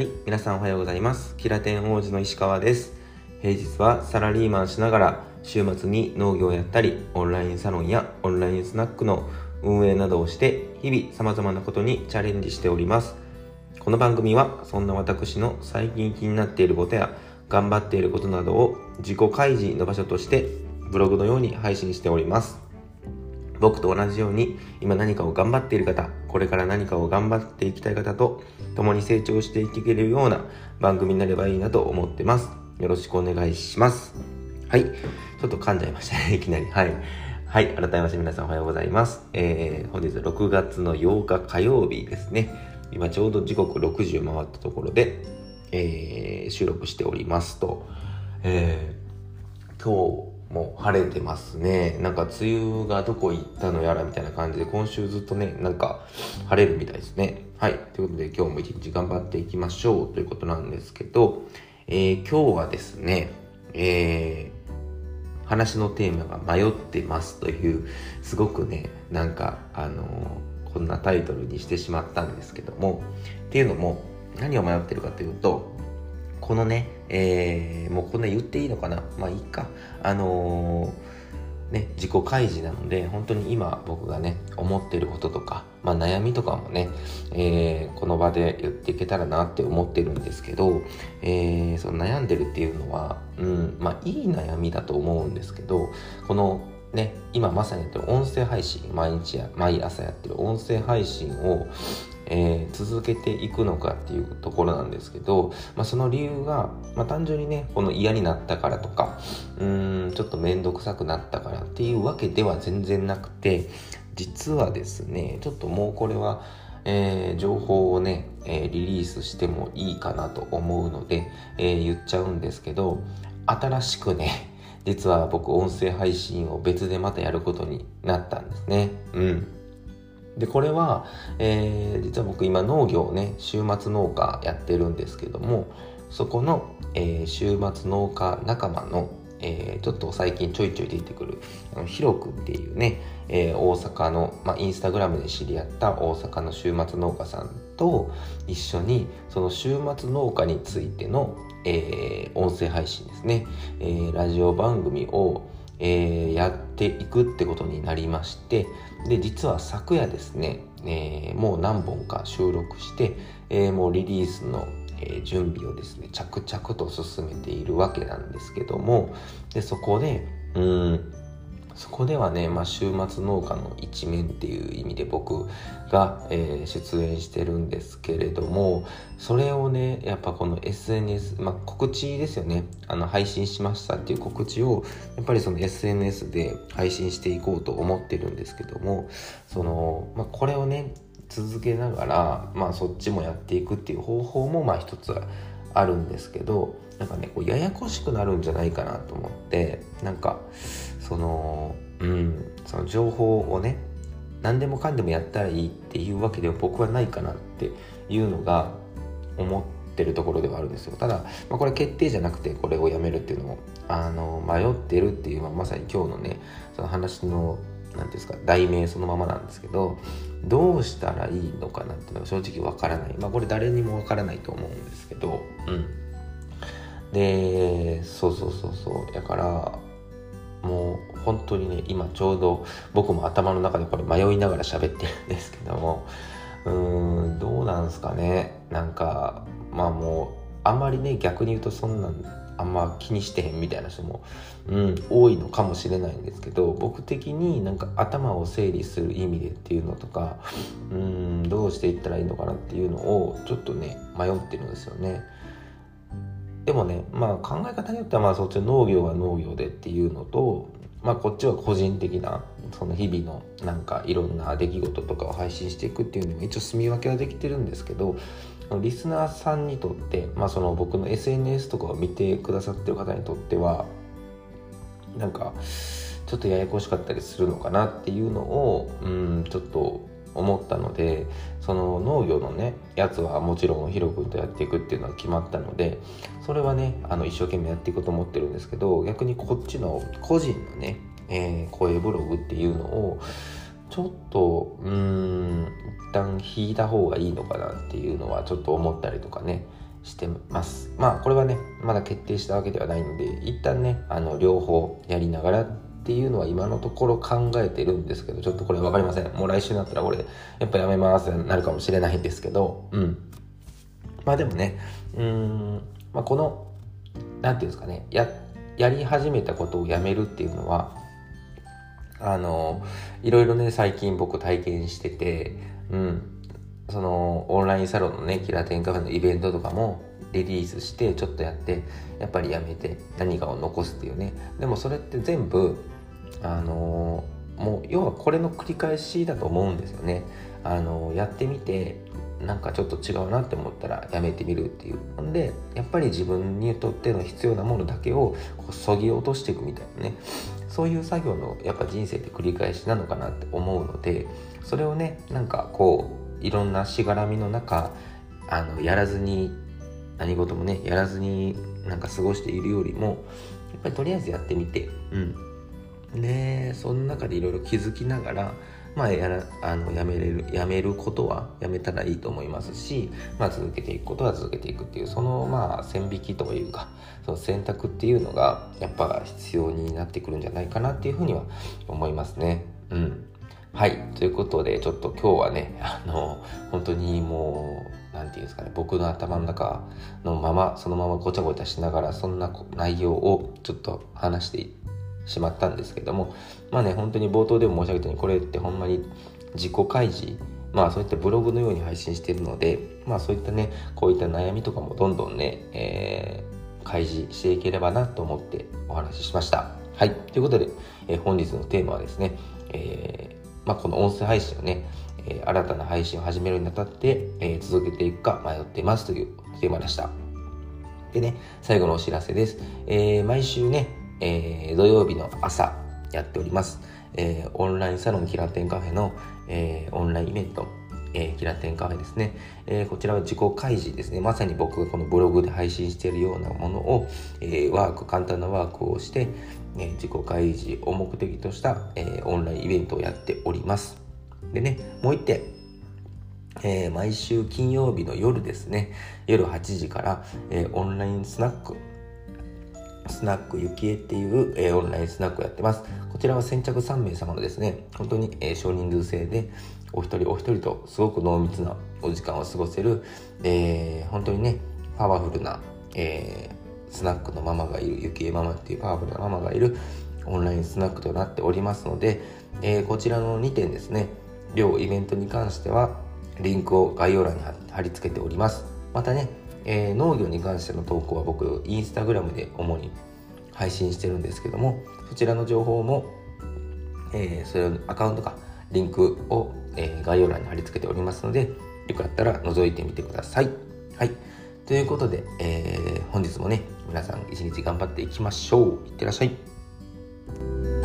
はい、皆さんおはようございます。キラテン王子の石川です。平日はサラリーマンしながら、週末に農業をやったり、オンラインサロンやオンラインスナックの運営などをして、日々様々なことにチャレンジしております。この番組は、そんな私の最近気になっていることや、頑張っていることなどを自己開示の場所として、ブログのように配信しております。僕と同じように今何かを頑張っている方これから何かを頑張っていきたい方と共に成長していけるような番組になればいいなと思ってます。よろしくお願いします。はい。ちょっと噛んじゃいましたね いきなり。はい。はい。改めまして皆さんおはようございます。えー、本日6月の8日火曜日ですね。今ちょうど時刻6時を回ったところで、えー、収録しておりますと、えー、今日もう晴れてますね。なんか梅雨がどこ行ったのやらみたいな感じで今週ずっとね、なんか晴れるみたいですね。はい。ということで今日も一日頑張っていきましょうということなんですけど、えー、今日はですね、えー、話のテーマが迷ってますという、すごくね、なんか、あのー、こんなタイトルにしてしまったんですけども、っていうのも、何を迷ってるかというと、このね、えー、もうこんな言っていいのかな？まあいいか。あのー、ね、自己開示なので、本当に今僕がね、思ってることとか、まあ悩みとかもね、えー、この場で言っていけたらなって思ってるんですけど、えー、その悩んでるっていうのは、うん、まあいい悩みだと思うんですけど、このね、今まさにやってる音声配信、毎日や、毎朝やってる音声配信を、えー、続けていくのかっていうところなんですけど、まあ、その理由が、まあ、単純にねこの嫌になったからとかうーんちょっと面倒くさくなったからっていうわけでは全然なくて実はですねちょっともうこれは、えー、情報をね、えー、リリースしてもいいかなと思うので、えー、言っちゃうんですけど新しくね実は僕音声配信を別でまたやることになったんですね。うん。でこれは、えー、実は僕今農業ね週末農家やってるんですけどもそこの、えー、週末農家仲間の、えー、ちょっと最近ちょいちょい出てくるあのヒロ君っていうね、え大阪の、まあ、インスタグラムで知り合った大阪の週末農家さんと一緒にその週末農家についての、え音声配信ですね、えラジオ番組をえー、やっていくってことになりましてで実は昨夜ですね、えー、もう何本か収録して、えー、もうリリースの、準備をですね着々と進めているわけなんですけどもでそこでうんそこではね、まあ、週末農家の一面っていう意味で僕が、えー、出演してるんですけれどもそれをねやっぱこの SNS、まあ、告知ですよね。あの配信しましたっていう告知をやっぱりその SNS で配信していこうと思ってるんですけどもその、まあ、これをね続けながら、まあ、そっちもやっていくっていう方法もまあ一つあるんですけどなんかねこうややこしくなるんじゃないかなと思ってなんかそのうんその情報をね何でもかんでもやったらいいっていうわけでは僕はないかなっていうのが思ってるところではあるんですよ。ただ、まあ、これ決定じゃなくてこれをやめるっていうのもあの迷ってるっていう、まあ、まさに今日のねその話の何ですか題名そのままなんですけどどうしたらいいのかなっていうのが正直わからない。まあこれ誰にもわからないと思うんですけどうん。でそうそうそうそう。だからもう本当にね今ちょうど僕も頭の中でこれ迷いながら喋ってるんですけどもうーんどうなんすかねなんかまあもうあんまりね逆に言うとそんなんあんま気にしてへんみたいな人も、うん、多いのかもしれないんですけど僕的になんか頭を整理する意味でっていうのとかうんどうしていったらいいのかなっていうのをちょっとね迷ってるんですよね。でもね、まあ、考え方によってはまあそっち農業は農業でっていうのと、まあ、こっちは個人的なその日々のなんかいろんな出来事とかを配信していくっていうのも一応住み分けはできてるんですけどリスナーさんにとって、まあ、その僕の SNS とかを見てくださってる方にとってはなんかちょっとややこしかったりするのかなっていうのをうんちょっと思ったのでその農業のねやつはもちろんヒロ君とやっていくっていうのは決まったのでそれはねあの一生懸命やっていこうと思ってるんですけど逆にこっちの個人のね、えー、声ブログっていうのをちょっとうーん一旦引いた方がいいのかなっていうのはちょっと思ったりとかね、してます。まあこれはねまだ決定したわけではないので一旦ねあの両方やりながらっていうのは今のところ考えてるんですけどちょっとこれ分かりません。もう来週になったら俺やっぱやめますってなるかもしれないんですけどうん。まあでもねうん、まあ、この何て言うんですかねややり始めたことをやめるっていうのはあのいろいろね最近僕体験しててうん。そのオンラインサロンのねキラテンカフェのイベントとかもリリースしてちょっとやってやっぱりやめて何かを残すっていうね。でもそれって全部あのもう要はこれの繰り返しだと思うんですよね。あのやってみてなんかちょっと違うなって思ったらやめてみるっていう。んでやっぱり自分にとっての必要なものだけをそぎ落としていくみたいなね。そういう作業のやっぱ人生って繰り返しなのかなって思うのでそれをねなんかこういろんなしがらみの中あのやらずに何事もねやらずになんか過ごしているよりもやっぱりとりあえずやってみて。うん。でその中でいろいろ気づきながらまあ、やらあのやめれるやめることはやめたらいいと思いますし、まあ、続けていくことは続けていくっていうそのまあ線引きというかその選択っていうのがやっぱ必要になってくるんじゃないかなっていうふうには思いますね。うんはい。ということで、ちょっと今日はね、あの、本当にもう、何て言うんですかね、僕の頭の中のまま、そのままごちゃごちゃしながら、そんな内容をちょっと話してしまったんですけどもまあね本当に冒頭でも申し上げたようにこれってほんまに自己開示まあそういったブログのように配信しているのでまあそういったねこういった悩みとかもどんどんね、えー、開示していければなと思ってお話ししました。はい。ということで、えー、本日のテーマはですね、えー、まあ、この音声配信をね、えー、新たな配信を始めるにあたって、えー、続けていくか迷っていますというテーマでした。でね、最後のお知らせです。えー、毎週ね、えー、土曜日の朝やっております。えー、オンラインサロンキラテンカフェの、えー、オンラインイベント、えー、キラテンカフェですね、え、こちらは自己開示ですね。まさに僕がこのブログで配信しているようなものを、え、ワーク、簡単なワークをして、え、自己開示を目的とした、え、オンラインイベントをやっております。でね、もう一点、え、毎週金曜日の夜ですね、夜8時から、え、オンラインスナック、スナックゆきえっていう、えー、オンラインスナックをやってます。こちらは先着3名様のですね、本当に、えー、少人数制で、お一人お一人とすごく濃密なお時間を過ごせる、えー、本当にね、パワフルな、えー、スナックのママがいる、ゆきえママっていうパワフルなママがいるオンラインスナックとなっておりますので、えー、こちらの2点ですね、両イベントに関しては、リンクを概要欄に貼り付けております。またね、えー、農業に関しての投稿は僕インスタグラムで主に配信してるんですけどもそちらの情報も、えー、それのアカウントかリンクを、えー、概要欄に貼り付けておりますのでよかったら覗いてみてください。はい。ということで、えー、本日もね、皆さん一日頑張っていきましょう。いってらっしゃい。